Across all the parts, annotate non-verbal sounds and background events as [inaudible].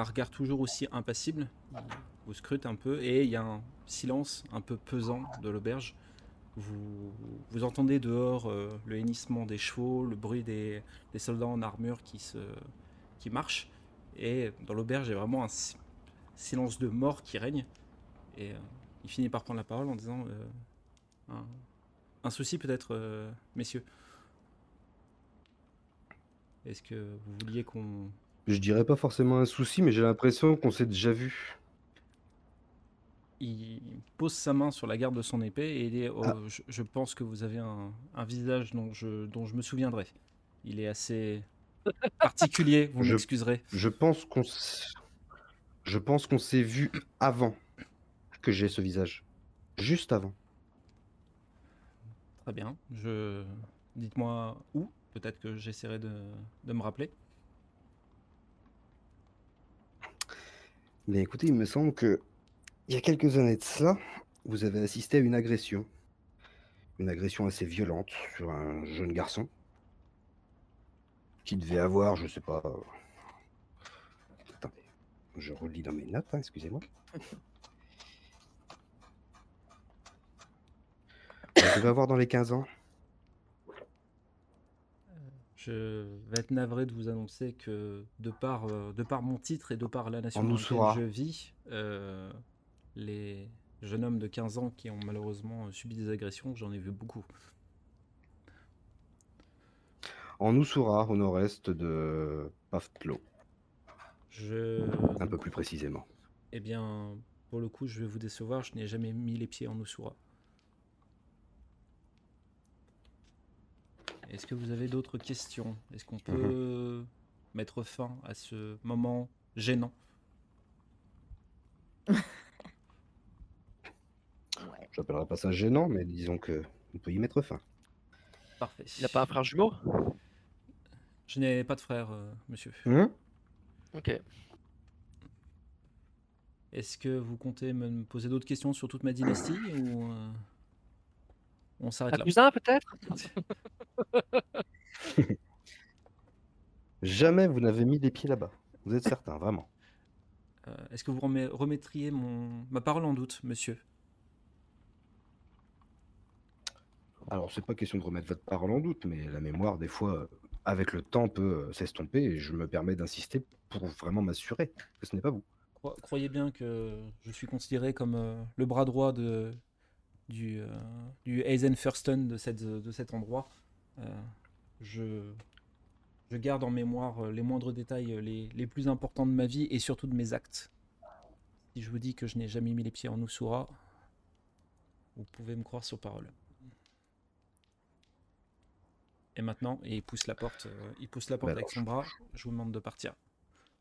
un regard toujours aussi impassible. Vous scrute un peu et il y a un silence un peu pesant de l'auberge. Vous, vous entendez dehors euh, le hennissement des chevaux, le bruit des, soldats en armure qui, se, qui marchent. Et dans l'auberge, il y a vraiment un si- silence de mort qui règne. Et euh, il finit par prendre la parole en disant euh, un, souci peut-être, messieurs. Est-ce que vous vouliez qu'on Je dirais pas forcément un souci, mais j'ai l'impression qu'on s'est déjà vu. il pose sa main sur la garde de son épée et il dit oh, Ah. je, je pense que vous avez un, un visage dont je, dont je me souviendrai. Il est assez [laughs] particulier, vous m'excuserez. Je pense qu'on je pense qu'on s'est vu avant que j'ai ce visage. Juste avant. Très bien. Je... Dites-moi où. Peut-être que j'essaierai de, de me rappeler. Mais écoutez, il me semble que il y a quelques années de cela, vous avez assisté à une agression. Une agression assez violente sur un jeune garçon qui devait avoir, je sais pas. Attendez, je relis dans mes notes, hein, excusez-moi. Il devait avoir dans les 15 ans. Je vais être navré de vous annoncer que de par, euh, de par mon titre et de par la nation dans laquelle je vis, euh, les jeunes hommes de 15 ans qui ont malheureusement subi des agressions, j'en ai vu beaucoup. En Oussoura, au nord-est de Pavtlo, Je... un peu plus précisément. Eh bien, pour le coup, je vais vous décevoir, je n'ai jamais mis les pieds en Oussoura. Est-ce que vous avez d'autres questions? Est-ce qu'on peut mettre fin à ce moment gênant? Ouais. J'appellerai pas ça gênant, mais disons que on peut y mettre fin. Parfait. Il n'a pas un frère jumeau? Je n'ai pas de frère, euh, monsieur. Hein? Ok. Est-ce que vous comptez me poser d'autres questions sur toute ma dynastie ou euh, on s'arrête Un là? cousin peut-être? [laughs] [laughs] Jamais vous n'avez mis les pieds là-bas. Vous êtes certain, vraiment. Euh, Est-ce que vous remet- remettriez mon... ma parole en doute, monsieur? Alors, c'est pas question de remettre votre parole en doute, mais la mémoire, des fois, euh, avec le temps, peut euh, s'estomper, et je me permets d'insister pour vraiment m'assurer que ce n'est pas vous. Cro- Croyez bien que je suis considéré comme euh, le bras droit de, du, euh, du Eisenfürsten de, cette, de cet endroit. Euh, je, je garde en mémoire euh, les moindres détails euh, les, les plus importants de ma vie et surtout de mes actes. Si je vous dis que je n'ai jamais mis les pieds en Usura, vous pouvez me croire sur parole. Et maintenant, et il pousse la porte, euh, il pousse la porte alors, avec son bras. Je vous demande de partir.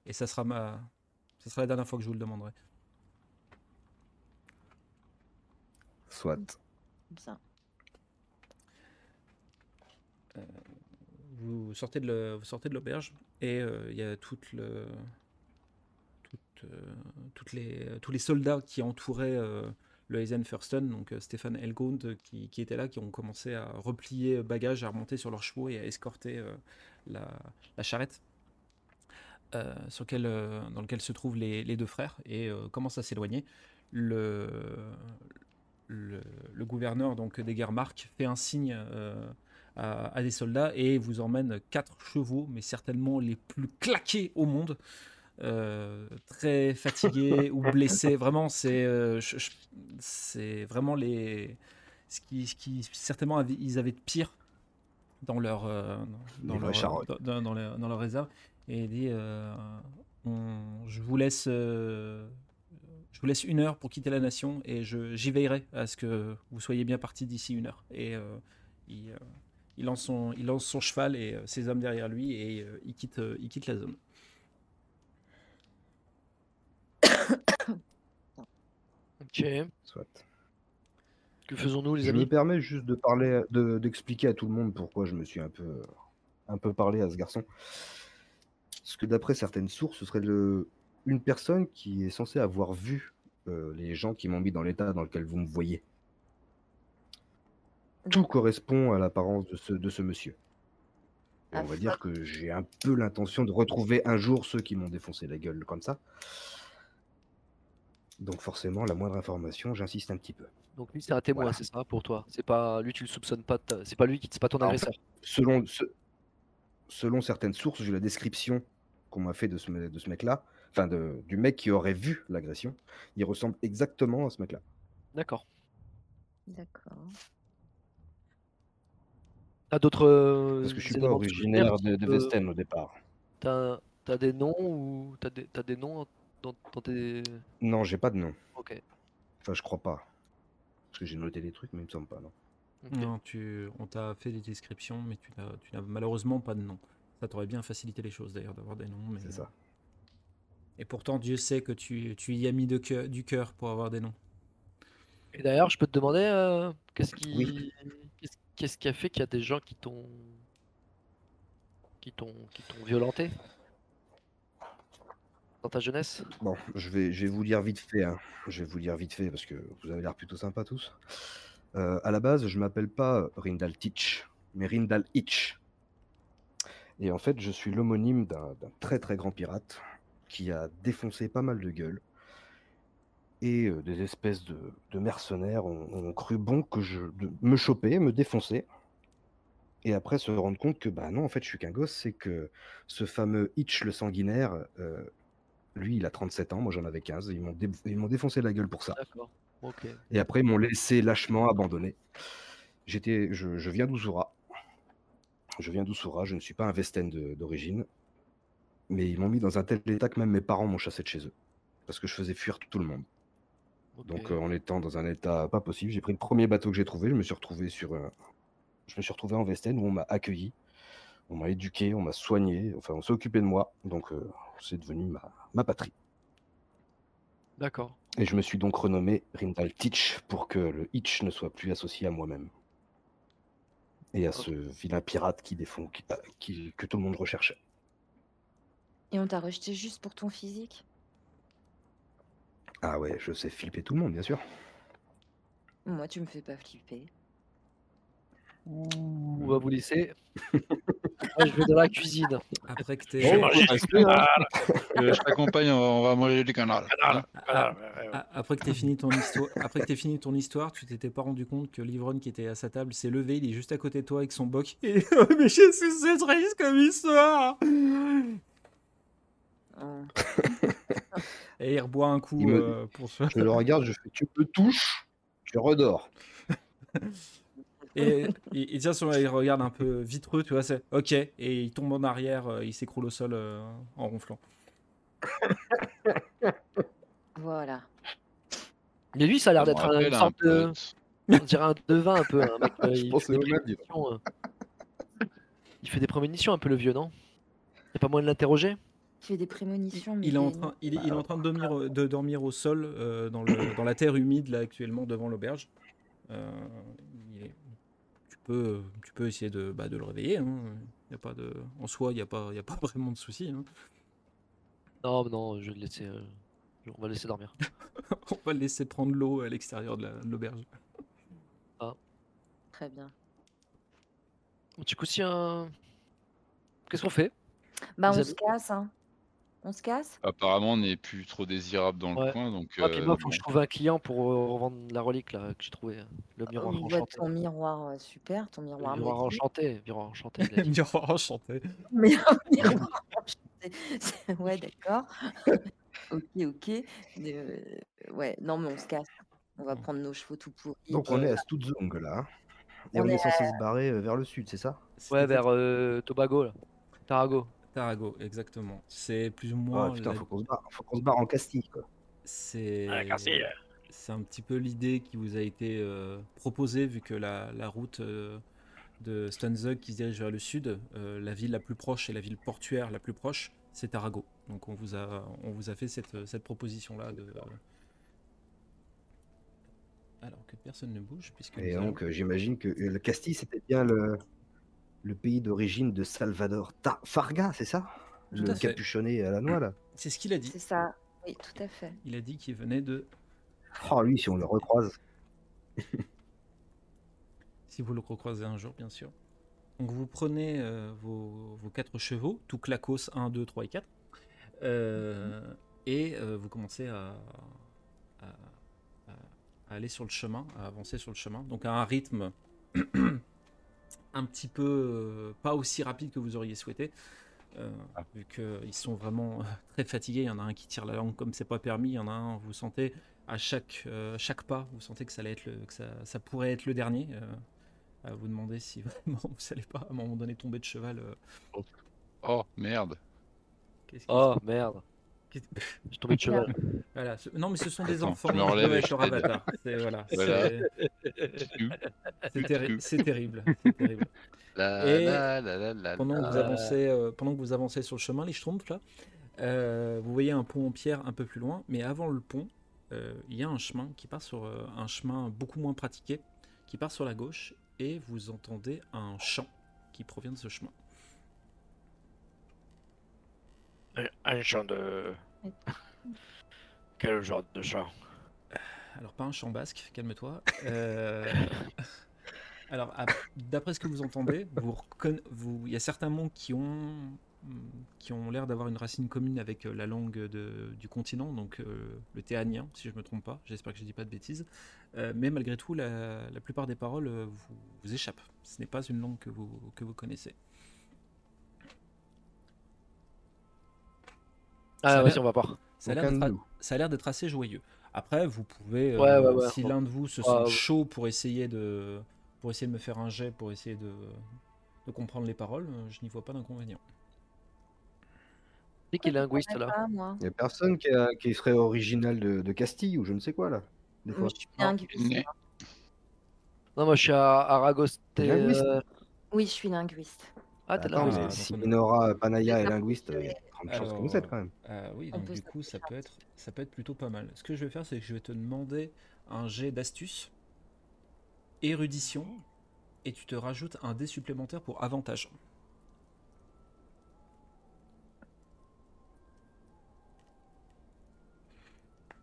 Et ça sera ma, ça sera la dernière fois que je vous le demanderai. Soit. Comme ça. Vous sortez de le- l'auberge et euh, il y a euh, tous les soldats qui entouraient euh, le Eisenfürsten, donc euh, Stéphane euh, qui, qui étaient là, qui ont commencé à replier bagages, à remonter sur leurs chevaux et à escorter euh, la, charrette euh, euh, dans lequel se trouvent les, deux frères et euh, commencent à s'éloigner. Le, gouverneur donc des Guermarques fait un signe euh, à, à des soldats et vous emmène quatre chevaux, mais certainement les plus claqués au monde. euh, très fatigués [laughs] ou blessés. Vraiment, c'est euh, c'est vraiment les ce qui, ce qui certainement avaient- ils avaient de pire dans leur euh, dans leur charognes. dans, dans- dans leur, dans leur réserve. Et il dit euh, on- je vous laisse euh, je vous laisse une heure pour quitter la nation et j'y veillerai à ce que vous soyez bien partis d'ici une heure. Et euh, il, euh, il lance son, il lance son cheval et euh, ses hommes derrière lui et euh, il, quitte, euh, il quitte la zone. [coughs] Ok. Soit. Que faisons-nous, les Je amis? me permets juste de parler, de- d'expliquer à tout le monde pourquoi je me suis un peu, un peu parlé à ce garçon. Parce que d'après certaines sources, ce serait le, une personne qui est censée avoir vu euh, les gens qui m'ont mis dans l'état dans lequel vous me voyez. Tout correspond à l'apparence de ce, de ce monsieur. Et Ah, on va dire que j'ai un peu l'intention de retrouver un jour ceux qui m'ont défoncé la gueule comme ça. Donc forcément, la moindre information, j'insiste un petit peu. Donc lui, c'est un témoin, Voilà. c'est ça pour toi? C'est pas lui, tu le soupçonnes pas. ta- C'est pas lui qui, c'est pas ton en agresseur? Selon, ce- selon certaines sources, j'ai eu la description qu'on m'a fait de ce, de ce mec-là, enfin de- du mec qui aurait vu l'agression. Il ressemble exactement à ce mec-là. D'accord. D'accord. T'as d'autres. euh, Parce que je suis pas originaire de, de Euh, Vesten au départ. T'as t'as des noms ou t'as des, t'as des noms dans, dans tes. Non, j'ai pas de nom. Ok. Enfin, je crois pas. Parce que j'ai noté des trucs, mais il me semble pas, non. Non, tu, on t'a fait des descriptions, mais tu n'as, tu n'as malheureusement pas de nom. Ça t'aurait bien facilité les choses d'ailleurs d'avoir des noms. Mais... C'est ça. Et pourtant, Dieu sait que tu, tu y as mis de cœur- du cœur pour avoir des noms. Et d'ailleurs, je peux te demander, euh, qu'est-ce qui, Oui. Qu'est-ce, qui a fait qu'il y a des gens qui t'ont, qui t'ont, qui t'ont violenté dans ta jeunesse? Bon, je vais, je vais vous lire vite fait. hein. Je vais vous vite fait parce que vous avez l'air plutôt sympa tous. Euh, à la base, je m'appelle pas Rindal Teach, mais Rindal Itch. Et en fait, je suis l'homonyme d'un très très grand pirate qui a défoncé pas mal de gueules. Et des espèces de, de mercenaires ont, ont cru bon que je de me choper, me défoncer. Et après se rendre compte que bah non, en fait, je suis qu'un gosse, c'est que ce fameux Itch le sanguinaire, euh, lui, il a 37 ans, moi j'en avais 15. Ils m'ont dé- ils m'ont défoncé la gueule pour ça. D'accord. Ok. Et après, ils m'ont laissé lâchement abandonné. J'étais, je, je viens d'Usura. Je viens d'Usura, je ne suis pas un Vesten d'origine. Mais ils m'ont mis dans un tel état que même mes parents m'ont chassé de chez eux. Parce que je faisais fuir tout le monde. Donc euh, en étant dans un état pas possible, j'ai pris le premier bateau que j'ai trouvé. Je me suis retrouvé sur, un- je me suis retrouvé en Vesten où on m'a accueilli, on m'a éduqué, on m'a soigné. Enfin, on s'est occupé de moi. Donc euh, c'est devenu ma, ma patrie. D'accord. Et je me suis donc renommé Rindal Teach pour que le Hitch ne soit plus associé à moi-même. Et à ce vilain pirate qui défend, qui- euh, qui- que tout le monde recherchait. Et on t'a rejeté juste pour ton physique? Ah ouais, je sais flipper tout le monde, bien sûr. Moi, tu me fais pas flipper. On va vous laisser. [laughs] Moi, je vais dans la cuisine. Après que manger du canard. Euh, Je t'accompagne, on va, on va manger du canard. Ah, ah, ah, après que t'aies fini ton histoire, après que fini ton histoire, tu t'étais pas rendu compte que l'ivrogne qui était à sa table s'est levé, il est juste à côté de toi avec son boc. [laughs] Et mais qu'est-ce que c'est triste comme histoire Hein. Et il reboit un coup me- euh, pour se. Je le regarde, je fais Tu me touches, tu redors. [laughs] Et il, il tient son, il regarde un peu vitreux, tu vois, c'est ok, et il tombe en arrière, euh, il s'écroule au sol euh, en ronflant. [laughs] Voilà. Mais lui, ça a l'air d'être un- de. [laughs] On dirait un devin un peu. Un mec, Je il, pense fait que des il fait des prémonitions un peu le vieux, non? Y'a pas moyen de l'interroger? Des prémonitions. mais Il est en des- train, il est, il est en train de, dormir, au- de dormir au sol euh, dans, le, dans la terre humide là actuellement devant l'auberge. Euh, tu peux, tu peux essayer de, bah, de le réveiller. hein. Il y a pas de, en soi, il n'y a pas, il y a pas [laughs] vraiment de souci. hein. Non, non, je vais le laisser. euh, On va le laisser dormir. [laughs] On va le laisser prendre l'eau à l'extérieur de la- de l'auberge. Très bien. Du coup, si un. Qu'est-ce qu'on fait? Bah, on avez- se casse, hein. On se casse? Apparemment, on n'est plus trop désirable dans le coin, donc. Ah, puis euh, moi, faut bon. que je trouve un client pour euh, revendre la relique là que j'ai trouvé. euh, Le miroir On voit enchanté. ton miroir euh, super, ton Le miroir miroir maudit. enchanté. Miroir enchanté. [laughs] Miroir enchanté. [laughs] Mais un miroir [laughs] enchanté. Ouais, d'accord. ok, ok. Euh, ouais, non, mais on se casse. On va prendre nos chevaux tout pourris. Donc on est à Stutzung là. Et On on, est est censé se barrer vers le sud, c'est ça? Ouais, vers euh, Tobago là. Tarago. Tarago, exactement. C'est plus ou Ah moins. putain, la- faut qu'on se barre, faut qu'on se barre en Castille quoi. C'est Castille. c'est un petit peu l'idée qui vous a été euh, proposée vu que la, la route euh, de Stanzug qui se dirige vers le sud, euh, la ville la plus proche et la ville portuaire la plus proche, c'est Tarago. Donc on vous a on vous a fait cette, cette proposition là de euh, alors que personne ne bouge puisque Et donc j'imagine que le Castille c'était bien le, le pays d'origine de Salvador Ta- Farga, c'est ça? Tout Le à fait. capuchonné à la noix là. [clears throat] c'est ce qu'il a dit. C'est ça. Oui, tout à fait. Il a dit qu'il venait de Oh lui, si on le recroise. [laughs] si vous le recroisez un jour bien sûr. Donc vous prenez euh, vos, vos quatre chevaux, tout clacos 1, 2, 3 et 4, euh, et euh, vous commencez à, à- à- à aller sur le chemin, à avancer sur le chemin. Donc à un rythme [clears throat] un petit peu euh, pas aussi rapide que vous auriez souhaité. euh, Ah. vu qu'ils sont vraiment euh, [laughs] très fatigués, il y en a un qui tire la langue comme c'est pas permis, il y en a un, vous sentez à chaque, euh, chaque pas, vous sentez que ça, allait être le, que ça, ça pourrait être le dernier. euh, à vous demander si [laughs] vraiment vous allez pas à un moment donné tomber de cheval. euh, Oh merde. Oh merde, je suis tombé de cheval. Voilà, ce- Non, mais ce sont des Attends, enfants je me qui et être leur avatar. C'est voilà, [laughs] Voilà. [laughs] terri- terrible. c'est terrible. [laughs] La, Et la, la, la, la, Pendant que vous avancez, euh, pendant que vous avancez sur le chemin, les Schtroumpfs, là, euh, vous voyez un pont en pierre un peu plus loin, mais avant le pont, euh, il y a un chemin qui part sur euh, un chemin beaucoup moins pratiqué, qui part sur la gauche, et vous entendez un chant qui provient de ce chemin. Un- chant de. [laughs] Quel genre de chant Alors, pas un chant basque, calme-toi. Euh, [laughs] Alors, à- d'après ce que vous entendez, vous reconna- vous- il y a certains mots qui ont, qui ont l'air d'avoir une racine commune avec euh, la langue de- du continent, donc euh, le théanien, si je ne me trompe pas. J'espère que je ne dis pas de bêtises. Euh, mais malgré tout, la, la plupart des paroles vous, vous échappent. Ce n'est pas une langue que vous, que vous connaissez. Ah, vas-y, l'air- on va part. Ça a l'air d'être assez joyeux. Après, vous pouvez, euh, Ouais, ouais, ouais. si l'un de vous se sent Ouais, ouais. chaud pour essayer de, pour essayer de me faire un jet, pour essayer de, de comprendre les paroles, euh, je n'y vois pas d'inconvénient. C'est qui est linguiste là? Il n'y a personne qui, a- qui serait original de, de Castille ou je ne sais quoi là. Des fois. Moi, je suis linguiste. Mais-. Non, moi je suis à Aragos. t'es, Linguiste? euh, Oui, je suis linguiste. Ah, t'es linguiste. si Nora Panaya est linguiste, il y a de grandes chances Alors, que vous êtes quand même. Euh, oui, On donc du coup, ça peut, être, ça peut être plutôt pas mal. Ce que je vais faire, c'est que je vais te demander un jet d'astuce, érudition, et tu te rajoutes un dé supplémentaire pour avantage.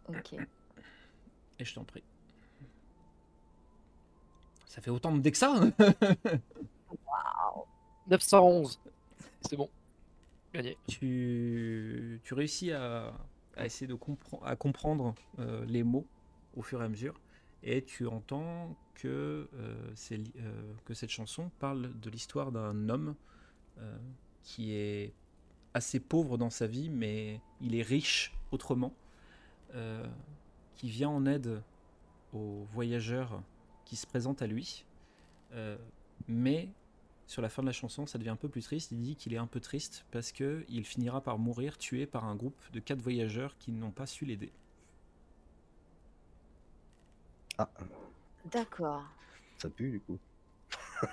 Ok. Et je t'en prie. Ça fait autant de dés que ça 911. C'est bon. Tu, réussis à, essayer de comprendre euh, les mots au fur et à mesure, et tu entends que, euh, euh, cette chanson parle de l'histoire d'un homme qui est assez pauvre dans sa vie, mais il est riche autrement, qui vient en aide aux voyageurs qui se présentent à lui, mais sur la fin de la chanson, ça devient un peu plus triste. Il dit qu'il est un peu triste parce que il finira par mourir tué par un groupe de quatre voyageurs qui n'ont pas su l'aider. Ah, D'accord. ça pue du coup. [laughs]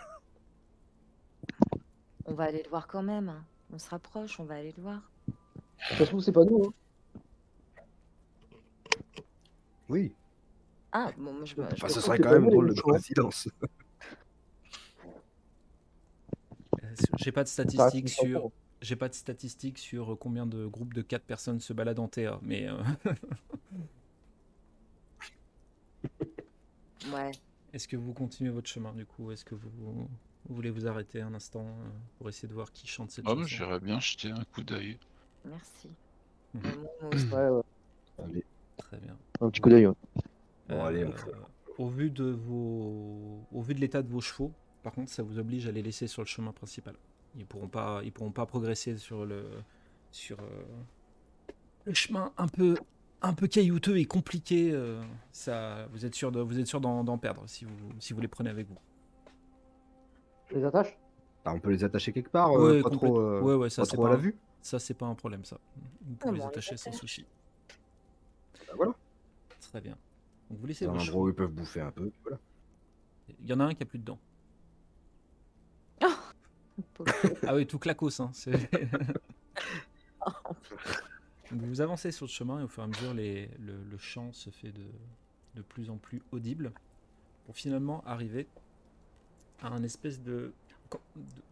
On va aller le voir quand même. hein. On se rapproche, on va aller le voir. De toute façon, c'est pas nous. Hein. Oui, Ah, bon, moi, je me. je Enfin, ce trouve serait quand même drôle de coïncidence. Euh, J'ai pas de statistiques sur, j'ai pas de statistiques sur combien de groupes de quatre personnes se baladent en TA, mais euh, [laughs] Ouais. est-ce que vous continuez votre chemin du coup? Est-ce que vous, vous voulez vous arrêter un instant euh, pour essayer de voir qui chante cette Oh, chanson? j'irais bien jeter un coup d'œil. Merci. Mhm. Euh. [clears throat] Ouais, ouais. Allez, Très bien. Un petit coup d'œil. ouais. Bon, allez, on Euh, au vu de vos, au vu de l'état de vos chevaux, par contre, ça vous oblige à les laisser sur le chemin principal. Ils pourront pas, ils pourront pas progresser sur le, sur euh, le chemin un peu, un peu caillouteux et compliqué. euh, ça, vous êtes sûr de, vous êtes sûr d'en d'en perdre si vous, si vous les prenez avec vous. Je les attache Ah, on peut les attacher quelque part, euh, Ouais, pas trop, euh, ouais, ouais, ça pas c'est trop pas, à la un- vue. ça c'est pas un problème ça. Vous Ah, pouvez bon, les attacher sans souci. Bah, voilà, Très bien. Donc vous laissez c'est un endroit où ils peuvent bouffer un peu. Voilà. Il y en a un qui a plus de dents. Ah oui, tout clacos. Hein. [laughs] vous avancez sur le chemin et au fur et à mesure, les- le, le chant se fait de, de plus en plus audible pour finalement arriver à un espèce de,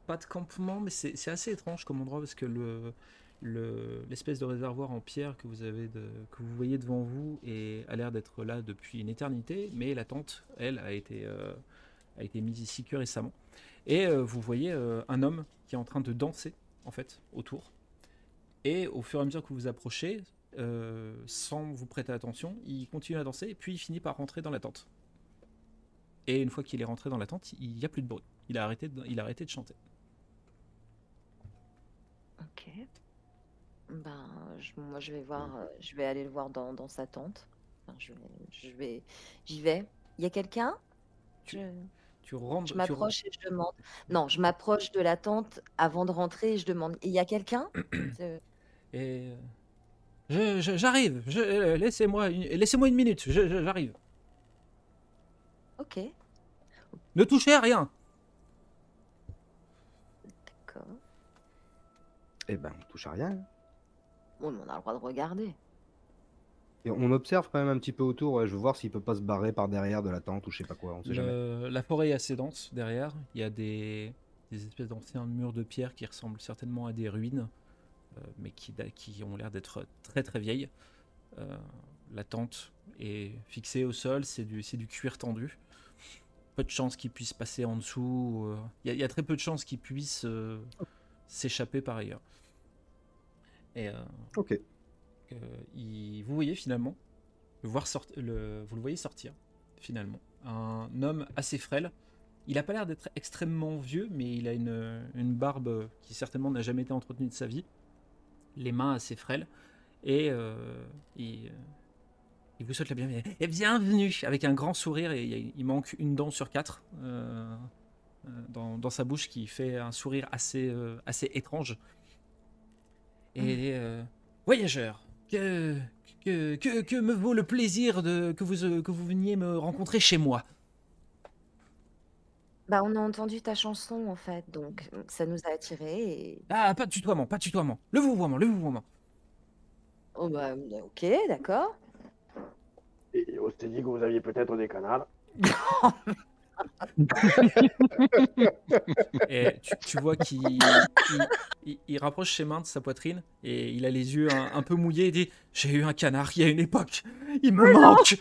pas de campement, mais c'est assez étrange comme endroit parce que le le- l'espèce de réservoir en pierre que vous avez de, que vous voyez devant vous et a l'air d'être là depuis une éternité, mais la tente, elle, a été euh, a été mise ici que récemment. Et euh, vous voyez euh, un homme qui est en train de danser, en fait, autour. Et au fur et à mesure que vous vous approchez, euh, sans vous prêter attention, il continue à danser et puis il finit par rentrer dans la tente. Et une fois qu'il est rentré dans la tente, il n'y a plus de bruit. Il a arrêté de, il a arrêté de chanter. Ok. Ben, je- moi, je vais voir, je vais aller le voir dans, dans sa tente. Enfin, je vais, je vais, j'y vais. Il y a quelqu'un? Tu- Je, Tu rentres. je tu m'approche et je demande. Non, je m'approche de la tente avant de rentrer et je demande. Il y a quelqu'un? [clears throat] C'est- Et euh, je- je- j'arrive. Je, euh, laissez-moi une, laissez-moi une minute. j'arrive. Ok, Ne touchez à rien. d'accord. Eh ben, on touche à rien. Bon, mais on a le droit de regarder. Et on observe quand même un petit peu autour. ouais, je veux voir s'il peut pas se barrer par derrière de la tente ou je sais pas quoi. On sait jamais. Le- la forêt est assez dense derrière. Il y a des, des espèces d'anciens murs de pierre qui ressemblent certainement à des ruines, euh, mais qui, ont l'air d'être très très vieilles. Euh, la tente est fixée au sol, c'est du, cuir tendu. Peu de chances qu'il puisse passer en dessous. euh, Il y, a- il y a très peu de chances qu'il puisse s'échapper par ailleurs. Et Ok. Euh, il- vous voyez finalement, le voir sort- le, vous le voyez sortir finalement. Un homme assez frêle. Il n'a pas l'air d'être extrêmement vieux, mais il a une, une barbe qui certainement n'a jamais été entretenue de sa vie. Les mains assez frêles. Et euh, il, il vous souhaite la bienvenue. Et bienvenue Avec un grand sourire, et il manque une dent sur quatre euh, dans, dans sa bouche qui fait un sourire assez, euh, assez étrange. Et euh, voyageur, que, que, que, que me vaut le plaisir de, que, vous, euh, que vous veniez me rencontrer chez moi? Bah, on a entendu ta chanson en fait, donc euh, ça nous a attirés et. Ah, pas de tutoiement, pas de tutoiement. Le vouvoiement, le vouvoiement. Oh bah, ok, d'accord. Et on s'est dit que vous aviez peut-être des canals. [laughs] [laughs] Et tu, tu vois qu'il il, il- il rapproche ses mains de sa poitrine et il a les yeux un, un peu mouillés et dit J'ai eu un canard il y a une époque. Il me manque.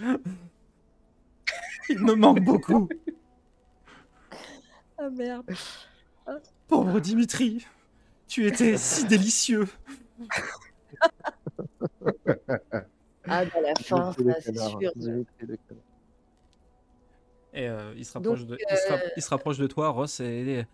Il me manque beaucoup. Ah merde. Pauvre Dimitri. Tu étais si délicieux. Ah, dans la fin, c'est sûr. Et euh, il, se rapproche Donc, de, il, se ra- euh, il se rapproche de toi, Ross, et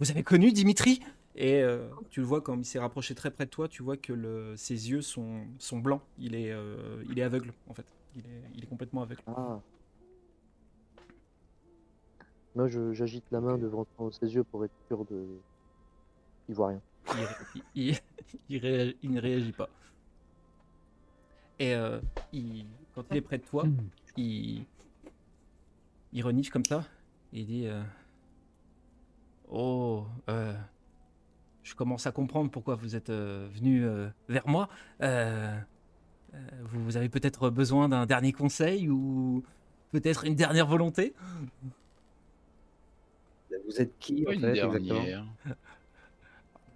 Vous avez connu Dimitri? Et euh, tu le vois, quand il s'est rapproché très près de toi, tu vois que le, ses yeux sont, sont blancs. Il est, euh, il est aveugle, en fait. Il est, il est complètement aveugle. Ah. Moi, j'agite la main devant ses yeux pour être sûr de. Il voit rien. Il, il- il réagit- il ne réagit pas. Et euh, il- quand il est près de toi, il, il renifle comme ça. Et il dit euh, Oh, euh, je commence à comprendre pourquoi vous êtes euh, venu euh, vers moi. Euh, euh, vous, vous avez peut-être besoin d'un dernier conseil ou peut-être une dernière volonté? Vous êtes qui en Une fait exactement? [laughs]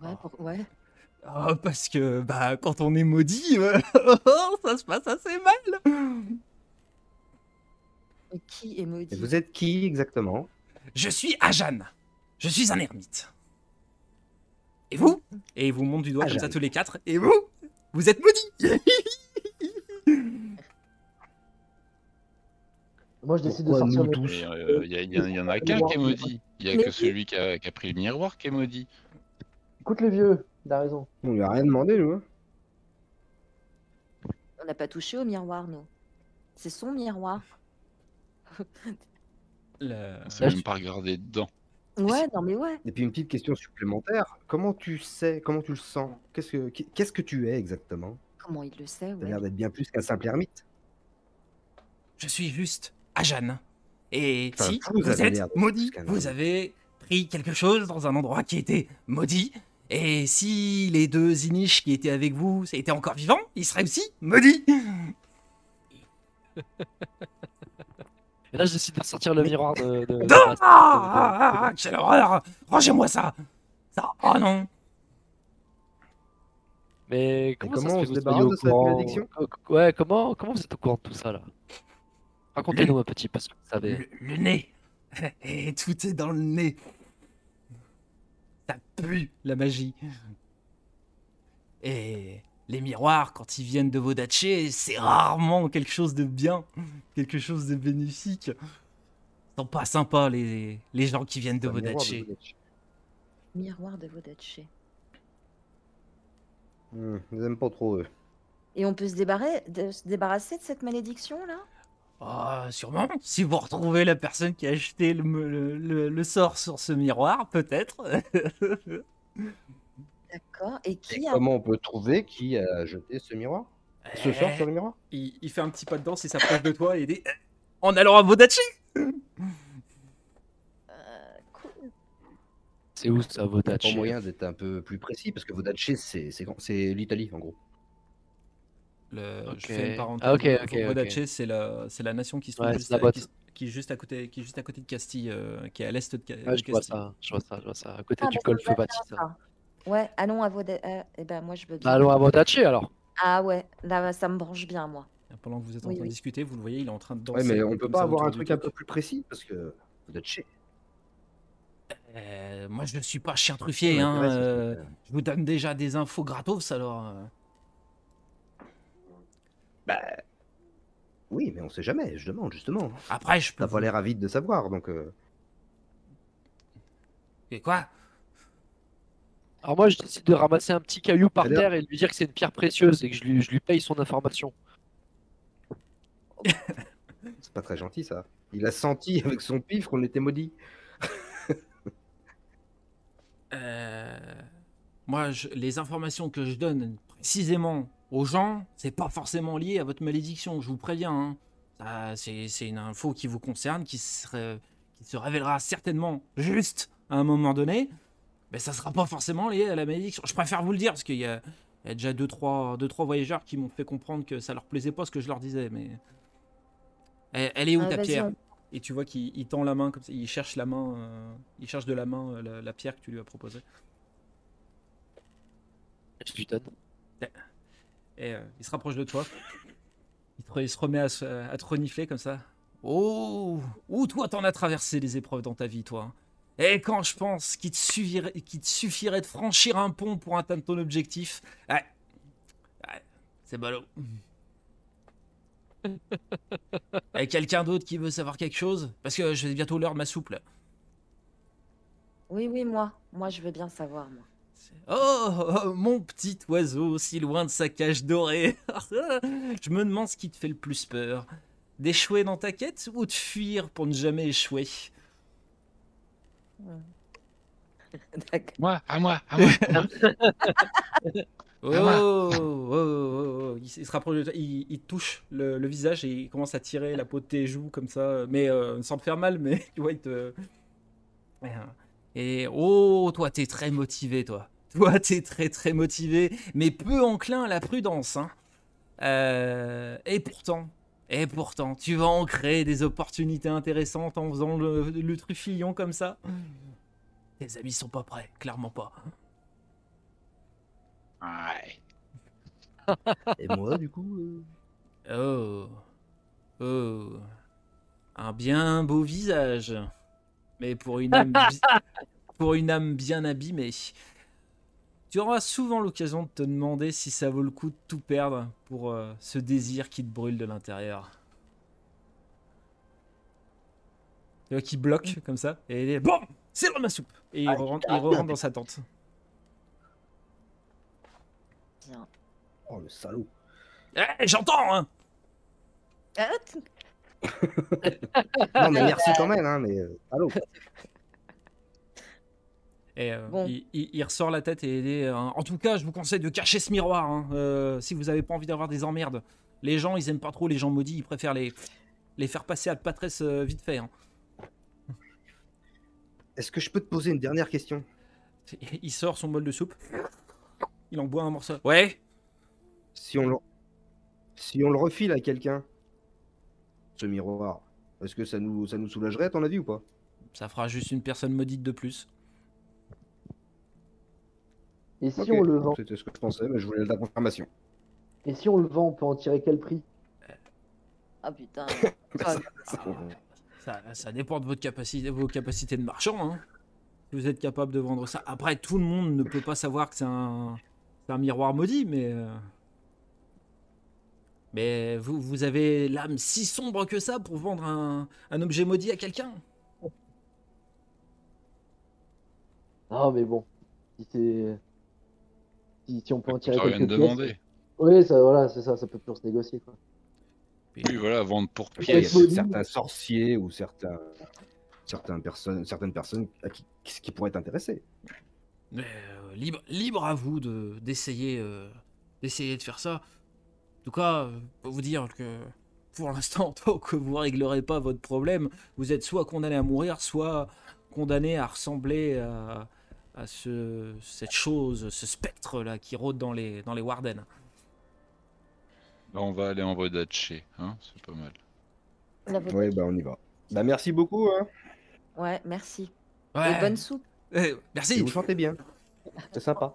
Ouais, pour- ouais. Ah, Parce que bah, quand on est maudit, [laughs] ça se passe assez mal. Et qui est Et maudit Vous êtes qui exactement? Je suis Ajan. Je suis un ermite. Et vous? Et il vous montre du doigt comme ça tous les quatre. Et vous? Vous êtes maudits [laughs] Moi, je décide de Pourquoi sortir nous tous Il y, y, y en a qu'un qui est maudit. Il y a Mais que celui qui a, qui a pris le miroir qui est maudit. Écoute le vieux, il a raison. On lui a rien demandé, nous. hein. On n'a pas touché au miroir, nous. C'est son miroir. Le- On même pas regardé dedans. Ouais, non mais ouais. Et puis une petite question supplémentaire. Comment tu sais, comment tu le sens? Qu'est-ce que qu'est-ce que tu es exactement? Comment il le sait, T'as l'air d'être bien plus qu'un simple ermite. Je suis juste Ajan. Et Enfin, si vous êtes maudit, vous avez pris quelque chose dans un endroit qui était maudit. Et si les deux Inish qui étaient avec vous étaient encore vivants, ils seraient aussi maudits. [laughs] Et là, je décide de sortir le miroir de. de- de- Ah, de- de- ah, ah, quelle horreur Rangez-moi ça Ça, oh non Mais comment, comment ça se fait vous au de cette courant malédiction co- Ouais, comment, comment vous êtes au courant de tout ça là? Racontez-nous un petit, parce que vous savez. le, le nez, [laughs] Et tout est dans le nez. Ça pue la magie. Et les miroirs, quand ils viennent de Vodaché, c'est rarement quelque chose de bien, quelque chose de bénéfique. Ils sont pas sympas, les, les gens qui viennent de un miroir de Vodaché. Vodaché. Miroir de Vodaché. Hmm, ils aiment pas trop eux. Et on peut se, débarrer- de- se débarrasser de cette malédiction là? Ah, sûrement. Si vous retrouvez la personne qui a acheté le, le- le- le sort sur ce miroir, peut-être. [laughs] D'accord. Et Et qui a comment on peut trouver qui a jeté ce miroir? Ce sort sur le miroir? Il, il fait un petit pas de danse, il s'approche de toi et il dit En allant à Vodaché Euh, cool. C'est où ça, Il n'y a pas Vodaché moyen d'être un peu plus précis parce que Vodaché, c'est c'est grand- c'est l'Italie en gros. Le-. Je fais une parenthèse. Ah, ok, ok, Vodaché, c'est la, c'est la nation qui se trouve Ouais, juste, à, boîte. qui, qui est juste à côté, qui est juste à côté de Castille, euh, qui est à l'est de, Ca- Ouais, de je vois Castille. ça, je vois ça, je vois ça. À côté Ah, du bah, golfe ça Ouais, allons à Vodaché. eh ben moi je veux bien. Allons à Vodaché alors. Ah ouais, là ça me branche bien moi. Pendant que vous êtes en Oui, train de oui. discuter, vous le voyez, il est en train de Ouais, danser. mais on peut pas avoir un truc un peu plus précis parce que Vodaché. Euh, moi, je ne suis pas chien truffier. Hein, euh, je vous donne déjà des infos gratos, alors. euh. Bah. Oui, mais on sait jamais, je demande justement. Après, je peux. T'as pas l'air avide de savoir, donc. euh, Et quoi? Alors moi, je décide de ramasser un petit caillou par terre et de lui dire que c'est une pierre précieuse et que je lui, je lui paye son information. [laughs] C'est pas très gentil ça. Il a senti avec son pif qu'on était maudit. [laughs] Euh, Moi, je- les informations que je donne précisément aux gens, c'est pas forcément lié à votre malédiction, je vous préviens. hein. Ça, c'est c'est une info qui vous concerne, qui, serait- qui se révélera certainement juste à un moment donné, mais ça sera pas forcément lié à la malédiction. Je préfère vous le dire, parce qu'il y a, il y a déjà deux trois, deux, trois voyageurs qui m'ont fait comprendre que ça leur plaisait pas ce que je leur disais, mais... Elle, elle est où Ah, ta pierre on- Et tu vois qu'il il tend la main comme ça, il cherche la main, euh, il cherche de la main euh, la, la pierre que tu lui as proposée. Je lui donne. Et euh, il se rapproche de toi. Il, te- il se remet à, te renifler comme ça. Oh, oh, toi, t'en as traversé des épreuves dans ta vie, toi. Et quand je pense qu'il te, suffirait, qu'il te suffirait de franchir un pont pour atteindre ton objectif, ouais, ouais, c'est ballot. [laughs] Et quelqu'un d'autre qui veut savoir quelque chose? Parce que je vais bientôt l'heure de ma soupe là. Oui, oui, moi. Moi je veux bien savoir moi. Oh, oh, mon petit oiseau, si loin de sa cage dorée. [laughs] Je me demande ce qui te fait le plus peur. D'échouer dans ta quête ou de fuir pour ne jamais échouer? Moi, à moi, [laughs] à moi. Oh, oh, oh, oh, oh. Il, se rapproche de toi, il, il touche le, le visage et il commence à tirer la peau de tes joues comme ça, mais euh, sans te faire mal, mais [laughs] tu vois, il te... Et oh, toi, t'es très motivé, toi. Toi, [laughs] t'es très très motivé, mais peu enclin à la prudence. Hein. Euh, et pourtant, et pourtant, tu vas en créer des opportunités intéressantes en faisant le, le truffillon comme ça. Tes amis sont pas prêts, clairement pas. Ouais. [laughs] Et moi, du coup. euh, Oh. Oh. Un bien beau visage. Mais pour une [laughs] âme, bi- pour une âme bien abîmée. Tu auras souvent l'occasion de te demander si ça vaut le coup de tout perdre pour euh, ce désir qui te brûle de l'intérieur. Tu vois qu'il bloque comme ça et il est bon, c'est dans ma soupe et il Ah, rentre, il rentre dans sa tente. Oh, le salaud. Eh, j'entends hein. Ah, [laughs] Non, mais merci quand même, hein, mais. euh, Allô [laughs] Et euh, Bon. il, il- il ressort la tête et il est, euh, en tout cas, je vous conseille de cacher ce miroir hein, euh, si vous avez pas envie d'avoir des emmerdes. Les gens, ils aiment pas trop les gens maudits, ils préfèrent les, les faire passer à patresse euh, vite fait. hein. Est-ce que je peux te poser une dernière question? Il sort son bol de soupe, il en boit un morceau. Ouais, si on, le... si on le refile à quelqu'un, ce miroir, est-ce que ça nous, ça nous soulagerait, à ton avis, ou pas? Ça fera juste une personne maudite de plus. Et si on le vend C'était ce que je pensais, mais je voulais la confirmation. Et si on le vend, on peut en tirer quel prix? Ah putain. Ça, [laughs] Ah, ça- Ça, ça dépend de votre capacité, vos capacités de marchand. Hein. Si vous êtes capable de vendre ça. Après, tout le monde ne peut pas savoir que c'est un, c'est un miroir maudit, mais. euh, Mais vous, vous avez l'âme si sombre que ça pour vendre un, un objet maudit à quelqu'un Non, mais bon, si c'est. Si, si on peut en tirer Ça rien de quelques pièces. demander. Oui, ça, voilà, c'est ça, ça peut toujours se négocier, quoi. Oui, voilà, vendre pour Il y a Pièce. pièce. certains sorciers ou certains, certains personnes, certaines personnes à qui, qui, qui pourraient être intéressées. Mais euh, libre, libre à vous de d'essayer euh, d'essayer de faire ça. En tout cas, euh, je peux vous dire que pour l'instant, [laughs] tant que vous réglerez pas votre problème, vous êtes soit condamné à mourir, soit condamné à ressembler à, à ce, cette chose, ce spectre là qui rôde dans les dans les Warden. Bah, on va aller en Bredaché, hein, c'est pas mal. Oui, bah on y va. Bah merci beaucoup. Hein. Ouais, merci. Ouais. Et bonne soupe. Eh, Et merci. vous chantez bien. C'est sympa.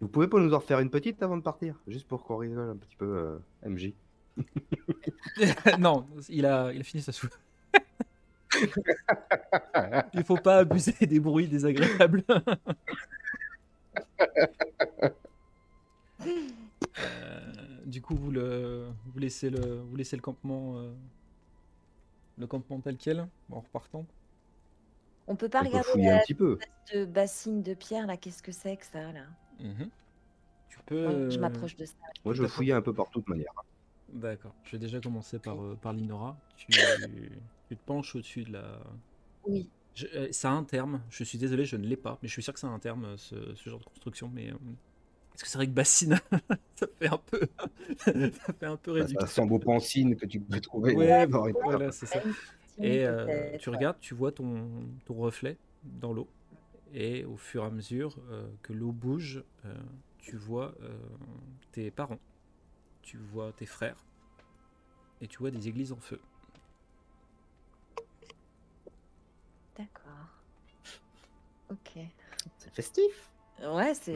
Vous pouvez pas nous en refaire une petite avant de partir? Juste pour qu'on rigole un petit peu, euh, MJ. [laughs] non, il a il a fini sa soupe. [laughs] Il faut pas abuser des bruits désagréables. [laughs] Euh, du coup, vous le, vous laissez le, vous laissez le campement, euh, le campement tel quel, en repartant. On peut pas On peut regarder fouiller un la petit peu. de bassine de pierre là. Qu'est-ce que c'est que ça là? Mhm. Tu peux. Ouais, Je euh, m'approche de ça. Moi, je D'accord. fouillais un peu partout de manière. D'accord. Je vais déjà commencer par, euh, par l'Inora. Tu, tu te penches au-dessus de la. Oui. Je- euh, ça a un terme. Je suis désolé, je ne l'ai pas, mais je suis sûr que ça a un terme, euh, ce, ce genre de construction. Mais euh, est-ce que c'est vrai que bassine, [laughs] ça fait un peu, [laughs] ça fait un peu Ça, réducteur. ça semble aux pancines que tu peux trouver. Ouais, Voilà, c'est ça. Et euh, tu regardes, tu vois ton, ton reflet dans l'eau. Et au fur et à mesure euh, que l'eau bouge, euh, tu vois euh, tes parents, tu vois tes frères, et tu vois des églises en feu. D'accord. Ok. C'est festif. Ouais, c'est.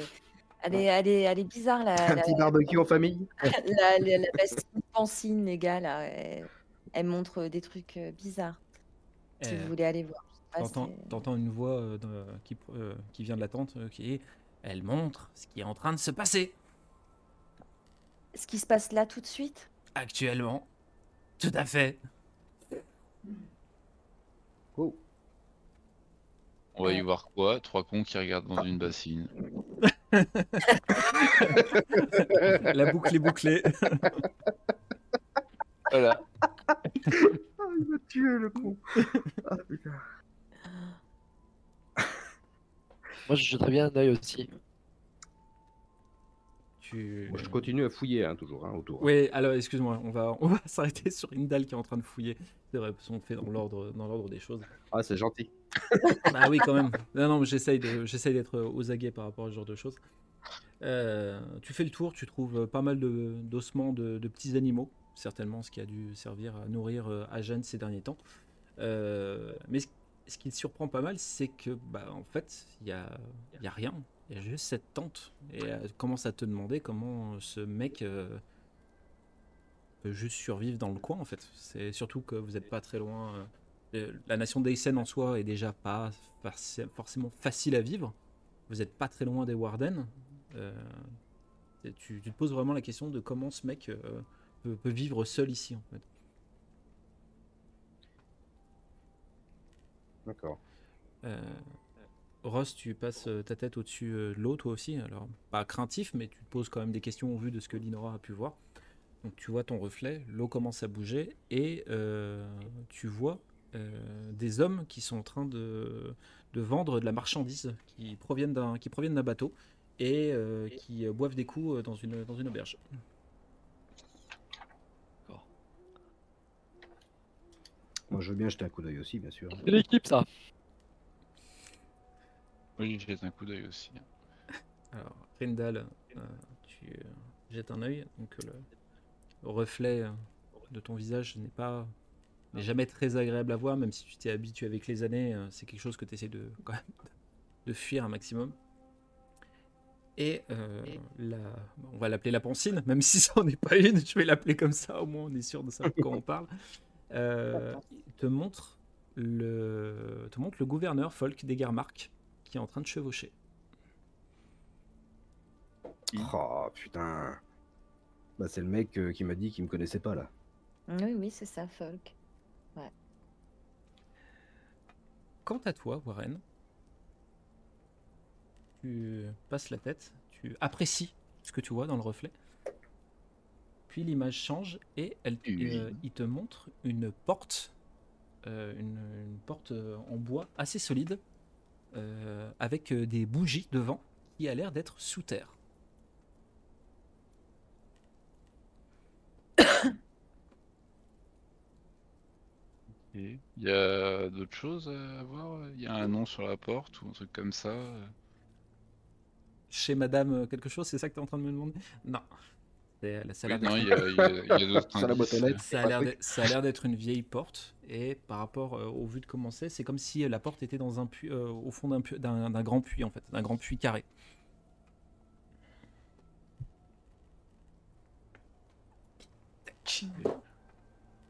Elle est, elle est, elle est bizarre la, Un la, petit barbecue en famille. [laughs] la, la, la pancine, les gars là. Elle, elle montre des trucs euh, bizarres. Si Euh, vous voulez aller voir. T'entends, une voix euh, de- qui, euh, qui vient de la tente euh, qui est Elle montre ce qui est en train de se passer Ce qui se passe là tout de suite? actuellement. Tout à fait. Oh. On va y voir quoi? Trois cons qui regardent dans une bassine. [laughs] La boucle est bouclée. [laughs] Voilà. Ah, il m'a tué le con. Ah, putain. Moi, je jetterais bien un œil aussi. Tu... Moi, je continue à fouiller hein, toujours hein, autour. Oui, alors excuse-moi, on va, [laughs] on va s'arrêter sur une dalle qui est en train de fouiller. C'est vrai, parce qu'on fait dans l'ordre, dans l'ordre des choses. Ah, c'est gentil. [laughs] Ah oui, quand même. Non, non, j'essaye, j'essaye d'être aux aguets par rapport à ce genre de choses. Euh, tu fais le tour, tu trouves pas mal de, d'ossements de, de petits animaux, certainement ce qui a dû servir à nourrir euh, Agen ces derniers temps. Euh, mais ce, ce qui te surprend pas mal, c'est que, bah, en fait, il y a, il y a rien. Il y a juste cette tente. Et elle commence à te demander comment ce mec euh, peut juste survivre dans le coin, en fait. C'est surtout que vous n'êtes pas très loin. euh, euh, la nation d'Aysen en soi est déjà pas forc- forcément facile à vivre. Vous n'êtes pas très loin des Warden. Euh, tu, tu te poses vraiment la question de comment ce mec euh, peut, peut vivre seul ici en fait. D'accord. Euh, Ross, tu passes euh, ta tête au-dessus euh, de l'eau toi aussi. Alors pas craintif, mais tu te poses quand même des questions au vu de ce que Linora a pu voir. Donc tu vois ton reflet, l'eau commence à bouger et euh, tu vois euh, des hommes qui sont en train de, de vendre de la marchandise qui proviennent d'un qui proviennent d'un bateau et euh, qui boivent des coups dans une dans une auberge. Moi, je veux bien jeter un coup d'œil aussi, bien sûr. C'est l'équipe, ça. Oui, je jette un coup d'œil aussi. Alors, Rindal, euh, tu euh, jettes un œil. Donc, euh, le reflet euh, de ton visage n'est pas n'est jamais très agréable à voir, même si tu t'es habitué avec les années. c'est quelque chose que tu essaies de, quand même, de fuir un maximum. Et euh, la, on va l'appeler la pancine, même si ça n'en est pas une, je vais l'appeler comme ça, au moins on est sûr de savoir quoi on parle. Euh, te montre le, te montre le gouverneur Folk d'Egermark qui est en train de chevaucher. Oh putain. Bah, c'est le mec euh, qui m'a dit qu'il me connaissait pas là. Oui, oui, c'est ça, Folk. Quant à toi, Warren, tu passes la tête, tu apprécies ce que tu vois dans le reflet. Puis l'image change et elle, Oui. euh, il te montre une porte, euh, une, une porte en bois assez solide, euh, avec euh, des bougies devant, qui a l'air d'être sous terre. [coughs] Il y a d'autres choses à voir? Il y a un nom sur la porte ou un truc comme ça? Chez Madame euh, quelque chose, c'est ça que tu es en train de me demander? Non. C'est- Ça a l'air d'être- Sur la boîte aux indices. lettres. Ça a l'air d'être- une vieille porte et par rapport euh, au vu de comment c'est, c'est comme si euh, la porte était dans un puits, euh, au fond d'un puits- d'un d'un grand puits en fait, d'un grand puits carré.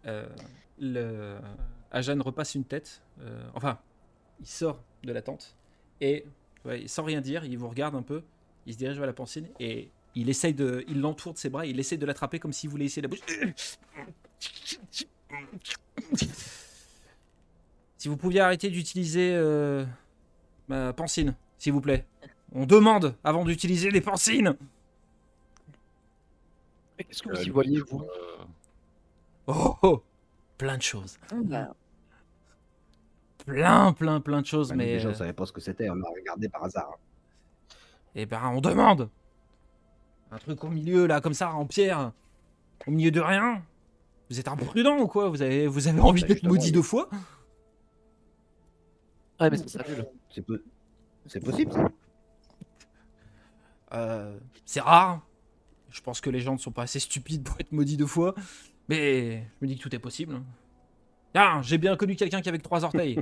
Euh, le Ajan repasse une tête, euh, enfin, il sort de la tente et ouais, sans rien dire, il vous regarde un peu, il se dirige vers la pancine et il essaye de, il l'entoure de ses bras, il essaye de l'attraper comme s'il voulait essayer de la bouche. Si vous pouviez arrêter d'utiliser euh, ma pancine, s'il vous plaît. On demande avant d'utiliser les pancines. Qu'est-ce que Euh, vous y du voyez, vous euh, Oh, oh, plein de choses. Bah, Plein, plein, plein de choses, Bah, mais déjà, on euh, savait pas ce que c'était, on a regardé par hasard. eh ben on demande. Un truc au milieu là, comme ça, en pierre, au milieu de rien. Vous êtes imprudent ou quoi? Vous avez, vous avez envie d'être maudit deux fois? Ah, mais ça. C'est c'est possible ça Euh, c'est rare. Je pense que les gens ne sont pas assez stupides pour être maudits deux fois. Mais je me dis que tout est possible. Ah, j'ai bien connu quelqu'un qui avait que trois orteils.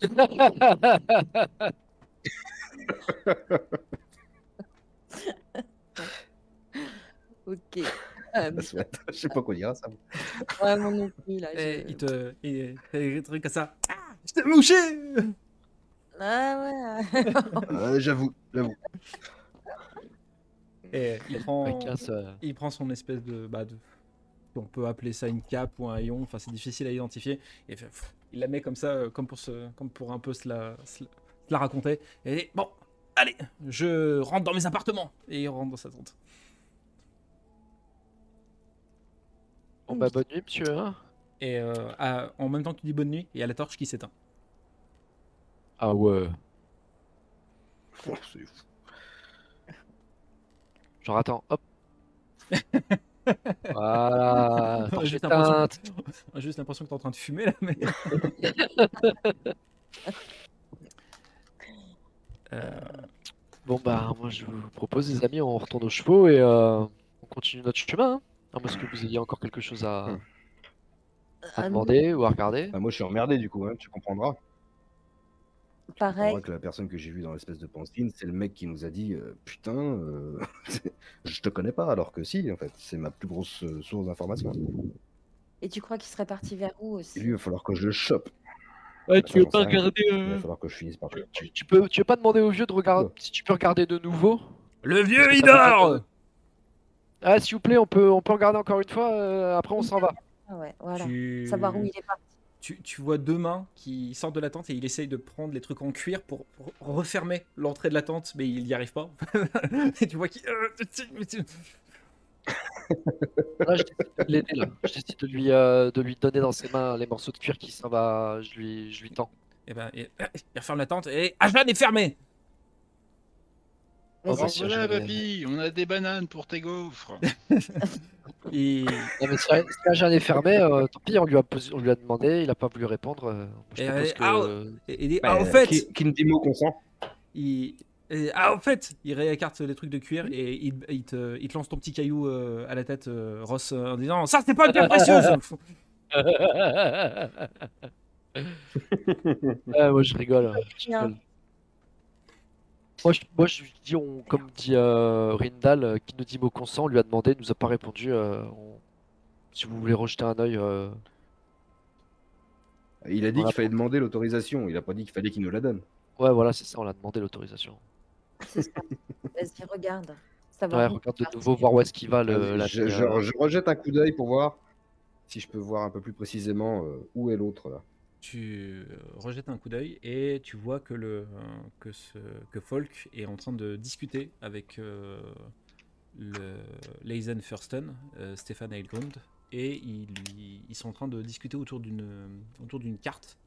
[laughs] [laughs] ok. [laughs] Euh, fait. [laughs] Je sais pas quoi dire ça. ouais, moi non plus, là. Et je- il te. Il fait des trucs comme ça. Ah, je t'ai mouché Ah ouais. [laughs] Euh, j'avoue, j'avoue. Et il prend, il prend son espèce de, bah, de- On peut appeler ça une cape ou un haillon. Enfin, c'est difficile à identifier. Et il, fait- pff, il la met comme ça, euh, comme pour, se, comme pour un peu se la, se la- se la raconter. Et il dit, bon, allez, je rentre dans mes appartements. Et il rentre dans sa tente. Bon, bah, bonne nuit, monsieur. Hein Et euh, à- en même temps que tu dis bonne nuit, il y a la torche qui s'éteint. ah ouais. Oh, c'est fou. Genre, attends, hop. [laughs] voilà. torche Juste l'impression- éteinte. J'ai juste l'impression que t'es en train de fumer là, mais. [laughs] Euh, Bon, bah, moi, je vous propose, les amis, on retourne aux chevaux et euh, on continue notre chemin. Hein. À moins que vous ayez encore quelque chose à, Hmm. à Ah, demander ou à regarder. Bah, moi, je suis emmerdé du coup, hein, tu comprendras. Pareil. comprendras que la personne que j'ai vue dans l'espèce de pancine, c'est le mec qui nous a dit euh, Putain, euh, [laughs] je te connais pas, alors que si, en fait, c'est ma plus grosse euh, source d'information. Et tu crois qu'il serait parti vers où Et aussi lui, il va falloir que je le chope. Ouais, tu veux pas regarder, Il va falloir que je finisse par. Tu, tu peux, tu veux pas demander au vieux de regarder si tu peux regarder de nouveau? Le vieux, Parce il dort Ah, s'il vous plaît, on peut, on peut regarder encore une fois. euh, après, on s'en va. Ah ouais, voilà. tu... Savoir où il est parti. tu, tu vois deux mains qui sortent de la tente et il essaye de prendre les trucs en cuir pour, pour refermer l'entrée de la tente, mais il n'y arrive pas. [laughs] et tu vois qu'il. Là, je décide de l'aider là. Je décide de lui, euh, de lui donner dans ses mains les morceaux de cuir qui s'en va. Je lui, je lui tends. Et ben, et- il referme la tente et. Ajan est fermé Oh, bah, Voilà, papy, on a des bananes pour tes gaufres. [laughs] Et, Non, mais si, si Ajan est fermé, euh, tant pis, on lui a, posé- on lui a demandé, il a pas voulu répondre. euh, je Et propose allez, que- ah, et- et dit, Bah, ah, en fait, Qui, qui me dit mot consent il, et- ah, en fait, il réécarte les trucs de cuir et il, il te, il te lance ton petit caillou euh, à la tête, euh, Ross, euh, en disant Ça, c'est pas une pierre [laughs] précieuse [laughs] Ah, moi je rigole. je Bien. rigole. Moi je, moi, je dis, on, comme dit euh, Rindal, euh, qui nous dit mot consent, on lui a demandé, il nous a pas répondu. euh, on- Si vous voulez rejeter un œil, euh, Il a dit Voilà. qu'il fallait demander l'autorisation. Il a pas dit qu'il fallait qu'il nous la donne. ouais, voilà, c'est ça, on a demandé l'autorisation. C'est ça. Vas-y, regarde. Ouais, Savoir où regarde de nouveau, voir où est-ce qu'il va le. La- je, je- je rejette un coup d'œil pour voir si je peux voir un peu plus précisément euh, où est l'autre là. Tu rejettes un coup d'œil et tu vois que, le, que, que Folk est en train de discuter avec euh, le Leisen Fursten, euh, Stefan Eilgrund, et ils, sont en train de discuter autour d'une autour d'une carte,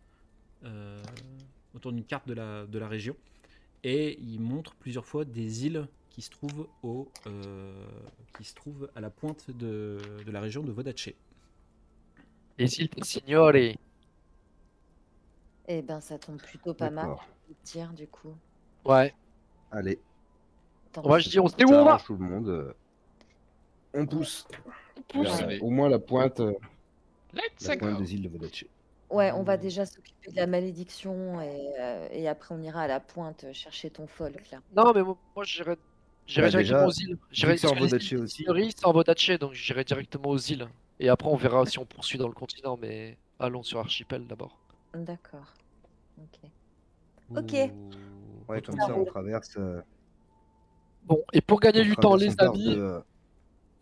euh, autour d'une carte de la, de la région, et ils montrent plusieurs fois des îles qui se trouvent au, euh, qui se trouvent à la pointe de, de la région de Vodace. Les îles Signori. Eh ben, ça tombe plutôt pas mal. D'accord. Le tir, du coup. Ouais. Allez, Attends, Moi je dis, on sait où on va. tout le monde. euh, On pousse. vers, Allez. au moins la pointe, euh, Let's la go. pointe des îles de Vodace. Ouais, on va déjà s'occuper de la malédiction et, euh, et après on ira à la pointe chercher ton folk là. Non, mais moi, moi, j'irai j'irai Bah, directement déjà, aux îles. J'irai que les îles aussi. C'est en Vodace, donc j'irai directement aux îles. Et après, on verra si on poursuit dans le continent, mais allons sur Archipel d'abord. D'accord. Ok. Ok. Ouais, comme Ça on traverse. euh, Bon, et pour gagner on du temps, traverse, les on part amis, de,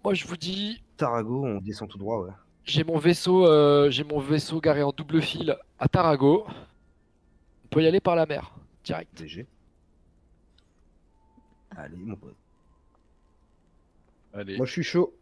moi je vous dis, Tarago, on descend tout droit, ouais. j'ai mon vaisseau, euh, j'ai mon vaisseau garé en double fil à Tarago. On peut y aller par la mer, direct. DG. Allez, mon pote. Allez. Moi, je suis chaud.